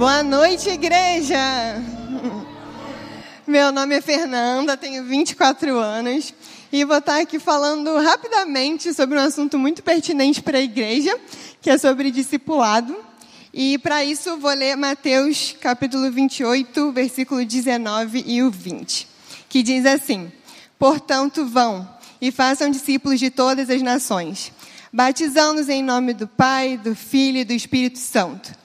Boa noite, igreja! Meu nome é Fernanda, tenho 24 anos e vou estar aqui falando rapidamente sobre um assunto muito pertinente para a igreja, que é sobre discipulado. E para isso vou ler Mateus capítulo 28, versículo 19 e o 20, que diz assim: Portanto, vão e façam discípulos de todas as nações, batizando-os em nome do Pai, do Filho e do Espírito Santo,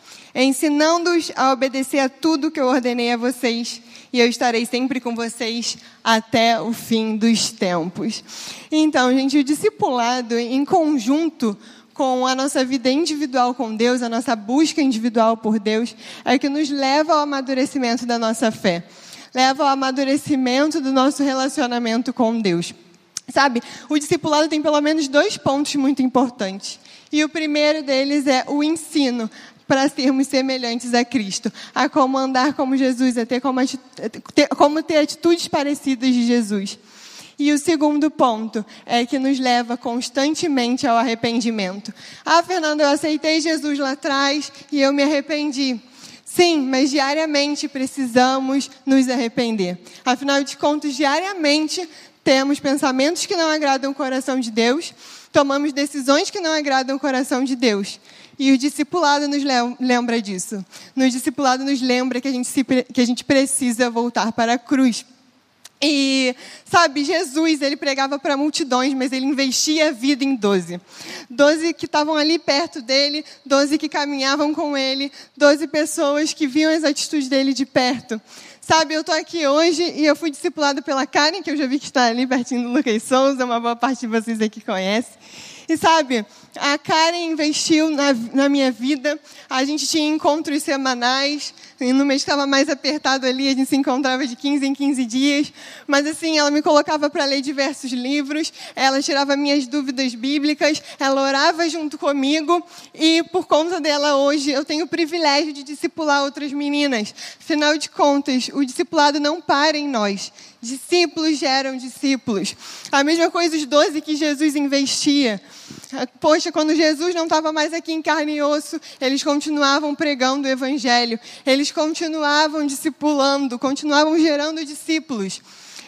ensinando-os a obedecer a tudo que eu ordenei a vocês, e eu estarei sempre com vocês até o fim dos tempos. Então, gente, o discipulado em conjunto com a nossa vida individual com Deus, a nossa busca individual por Deus, é que nos leva ao amadurecimento da nossa fé, leva ao amadurecimento do nosso relacionamento com Deus. Sabe, o discipulado tem pelo menos dois pontos muito importantes. E o primeiro deles é o ensino para sermos semelhantes a Cristo, a como andar como Jesus, a ter como, ter, como ter atitudes parecidas de Jesus. E o segundo ponto é que nos leva constantemente ao arrependimento. Ah, Fernanda, eu aceitei Jesus lá atrás e eu me arrependi. Sim, mas diariamente precisamos nos arrepender. Afinal de contas, diariamente temos pensamentos que não agradam o coração de Deus, tomamos decisões que não agradam o coração de Deus. E o discipulado nos lembra disso. No discipulado nos lembra que a gente, se, que a gente precisa voltar para a cruz. E, sabe, Jesus, ele pregava para multidões, mas ele investia a vida em doze. Doze que estavam ali perto dele, doze que caminhavam com ele, doze pessoas que viam as atitudes dele de perto. Sabe, eu estou aqui hoje e eu fui discipulado pela Karen, que eu já vi que está ali pertinho do Lucas Souza, uma boa parte de vocês aqui conhece. E sabe, a Karen investiu na, na minha vida, a gente tinha encontros semanais, e no mês estava mais apertado ali, a gente se encontrava de 15 em 15 dias. Mas assim, ela me colocava para ler diversos livros, ela tirava minhas dúvidas bíblicas, ela orava junto comigo. E por conta dela, hoje, eu tenho o privilégio de discipular outras meninas. Afinal de contas, o discipulado não para em nós. Discípulos geram discípulos. A mesma coisa os doze que Jesus investia. Poxa, quando Jesus não estava mais aqui em carne e osso, eles continuavam pregando o Evangelho, eles continuavam discipulando, continuavam gerando discípulos.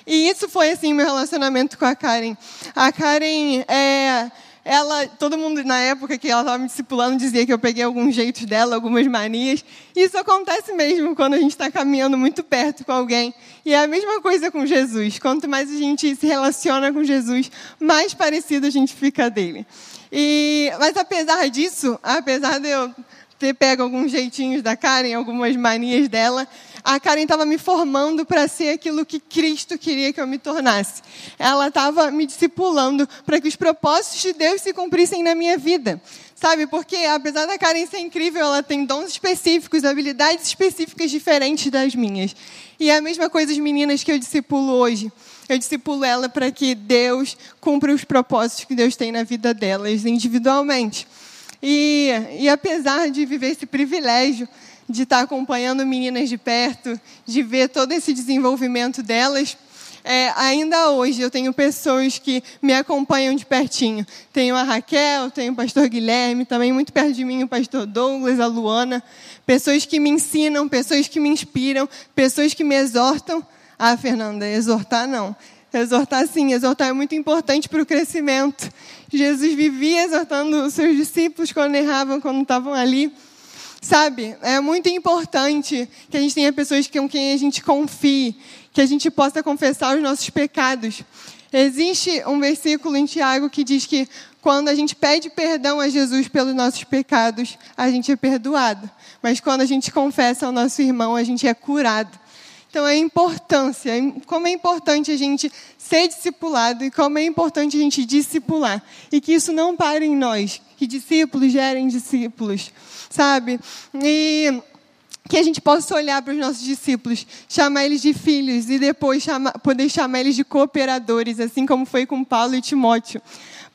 E isso foi assim meu relacionamento com a Karen. A Karen é, ela, todo mundo na época que ela estava me discipulando dizia que eu peguei alguns jeitos dela, algumas manias. Isso acontece mesmo quando a gente está caminhando muito perto com alguém. E é a mesma coisa com Jesus. Quanto mais a gente se relaciona com Jesus, mais parecido a gente fica dele. E, mas apesar disso, apesar de eu ter pego alguns jeitinhos da Karen, algumas manias dela, a Karen estava me formando para ser aquilo que Cristo queria que eu me tornasse. Ela estava me discipulando para que os propósitos de Deus se cumprissem na minha vida. Sabe, porque apesar da Karen ser incrível, ela tem dons específicos, habilidades específicas diferentes das minhas. E é a mesma coisa as meninas que eu discipulo hoje. Eu discipulo ela para que Deus cumpra os propósitos que Deus tem na vida delas individualmente. E, e apesar de viver esse privilégio de estar acompanhando meninas de perto, de ver todo esse desenvolvimento delas, é, ainda hoje eu tenho pessoas que me acompanham de pertinho. Tenho a Raquel, tenho o pastor Guilherme, também muito perto de mim o pastor Douglas, a Luana. Pessoas que me ensinam, pessoas que me inspiram, pessoas que me exortam. Ah, Fernanda, exortar não. Exortar sim, exortar é muito importante para o crescimento. Jesus vivia exortando os seus discípulos quando erravam, quando estavam ali. Sabe, é muito importante que a gente tenha pessoas com quem a gente confie, que a gente possa confessar os nossos pecados. Existe um versículo em Tiago que diz que quando a gente pede perdão a Jesus pelos nossos pecados, a gente é perdoado. Mas quando a gente confessa ao nosso irmão, a gente é curado. Então, a importância, como é importante a gente ser discipulado e como é importante a gente discipular. E que isso não pare em nós, que discípulos gerem discípulos, sabe? E que a gente possa olhar para os nossos discípulos, chamar eles de filhos e depois poder chamar eles de cooperadores, assim como foi com Paulo e Timóteo.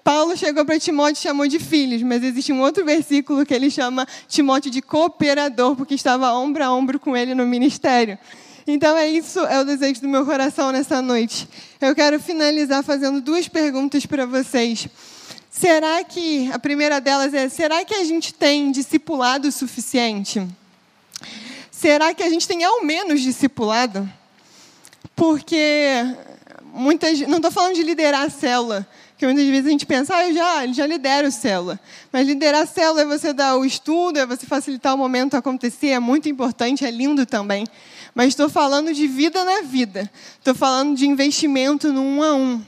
Paulo chegou para Timóteo e chamou de filhos, mas existe um outro versículo que ele chama Timóteo de cooperador, porque estava ombro a ombro com ele no ministério. Então é isso, é o desejo do meu coração nessa noite. Eu quero finalizar fazendo duas perguntas para vocês. Será que, a primeira delas é, será que a gente tem discipulado o suficiente? será que a gente tem ao menos discipulado? Porque muitas, não estou falando de liderar a célula, porque muitas vezes a gente pensa, ah, eu já, já lidero célula. Mas liderar célula é você dar o estudo, é você facilitar o momento acontecer, é muito importante, é lindo também. Mas estou falando de vida na vida. Estou falando de investimento no um a um.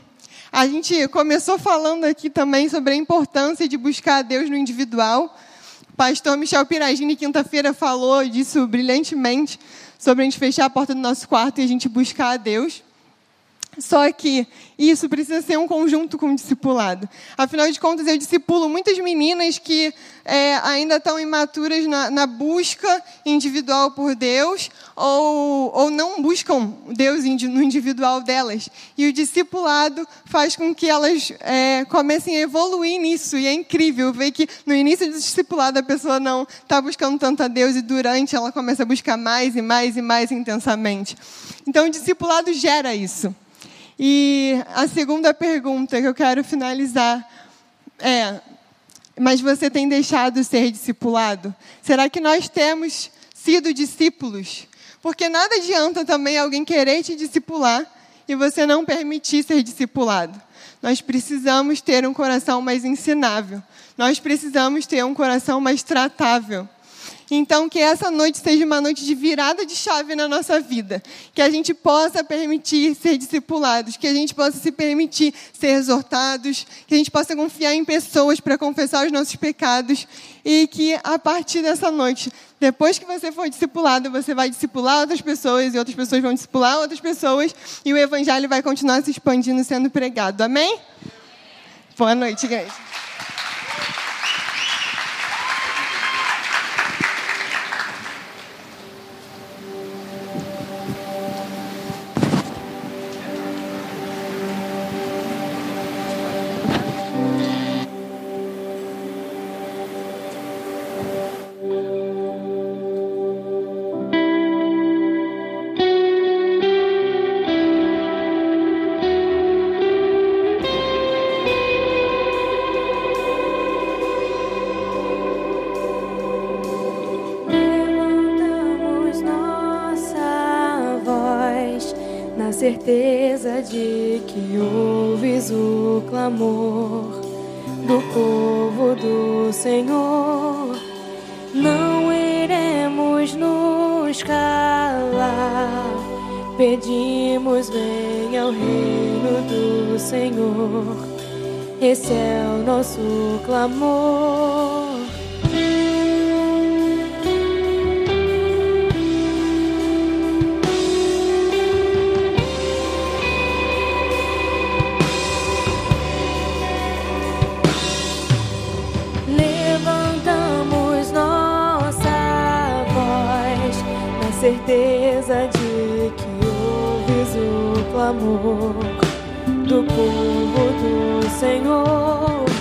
A gente começou falando aqui também sobre a importância de buscar a Deus no individual. O pastor Michel Piragini, quinta-feira, falou disso brilhantemente, sobre a gente fechar a porta do nosso quarto e a gente buscar a Deus. Só que isso precisa ser um conjunto com o discipulado. Afinal de contas, eu discipulo muitas meninas que é, ainda estão imaturas na, na, busca individual por Deus ou, ou não buscam Deus no individual delas. E o discipulado faz com que elas é, comecem a evoluir nisso. E é incrível ver que no início do discipulado a pessoa não está buscando tanto a Deus e durante ela começa a buscar mais e mais e mais intensamente. Então, o discipulado gera isso. E a segunda pergunta que eu quero finalizar é: mas você tem deixado ser discipulado? Será que nós temos sido discípulos? Porque nada adianta também alguém querer te discipular e você não permitir ser discipulado. Nós precisamos ter um coração mais ensinável. Nós precisamos ter um coração mais tratável. Então, que essa noite seja uma noite de virada de chave na nossa vida. Que a gente possa permitir ser discipulados, que a gente possa se permitir ser exortados, que a gente possa confiar em pessoas para confessar os nossos pecados. E que a partir dessa noite, depois que você for discipulado, você vai discipular outras pessoas e outras pessoas vão discipular outras pessoas e o evangelho vai continuar se expandindo sendo pregado. Amém? Boa noite, igreja. Certeza de que ouves o clamor do povo do Senhor. Não iremos nos calar. Pedimos, venha ao reino do Senhor. Esse é o nosso clamor. Certeza de que ouves o clamor do povo do Senhor.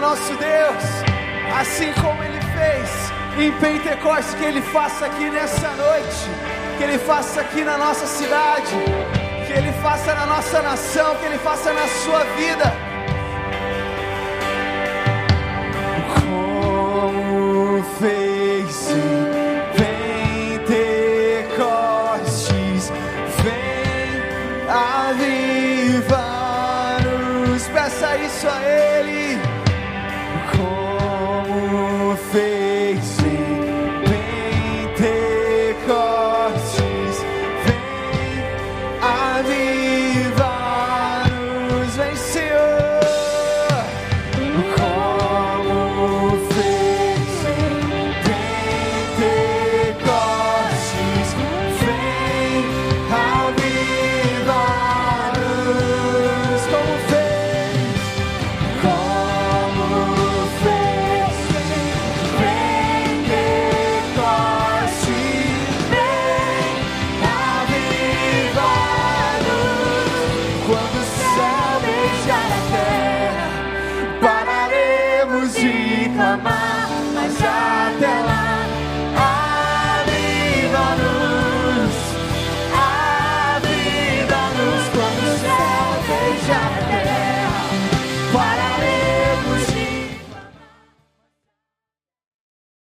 Nosso Deus, assim como Ele fez em Pentecostes, que Ele faça aqui nessa noite, que Ele faça aqui na nossa cidade, que Ele faça na nossa nação, que Ele faça na sua vida shine.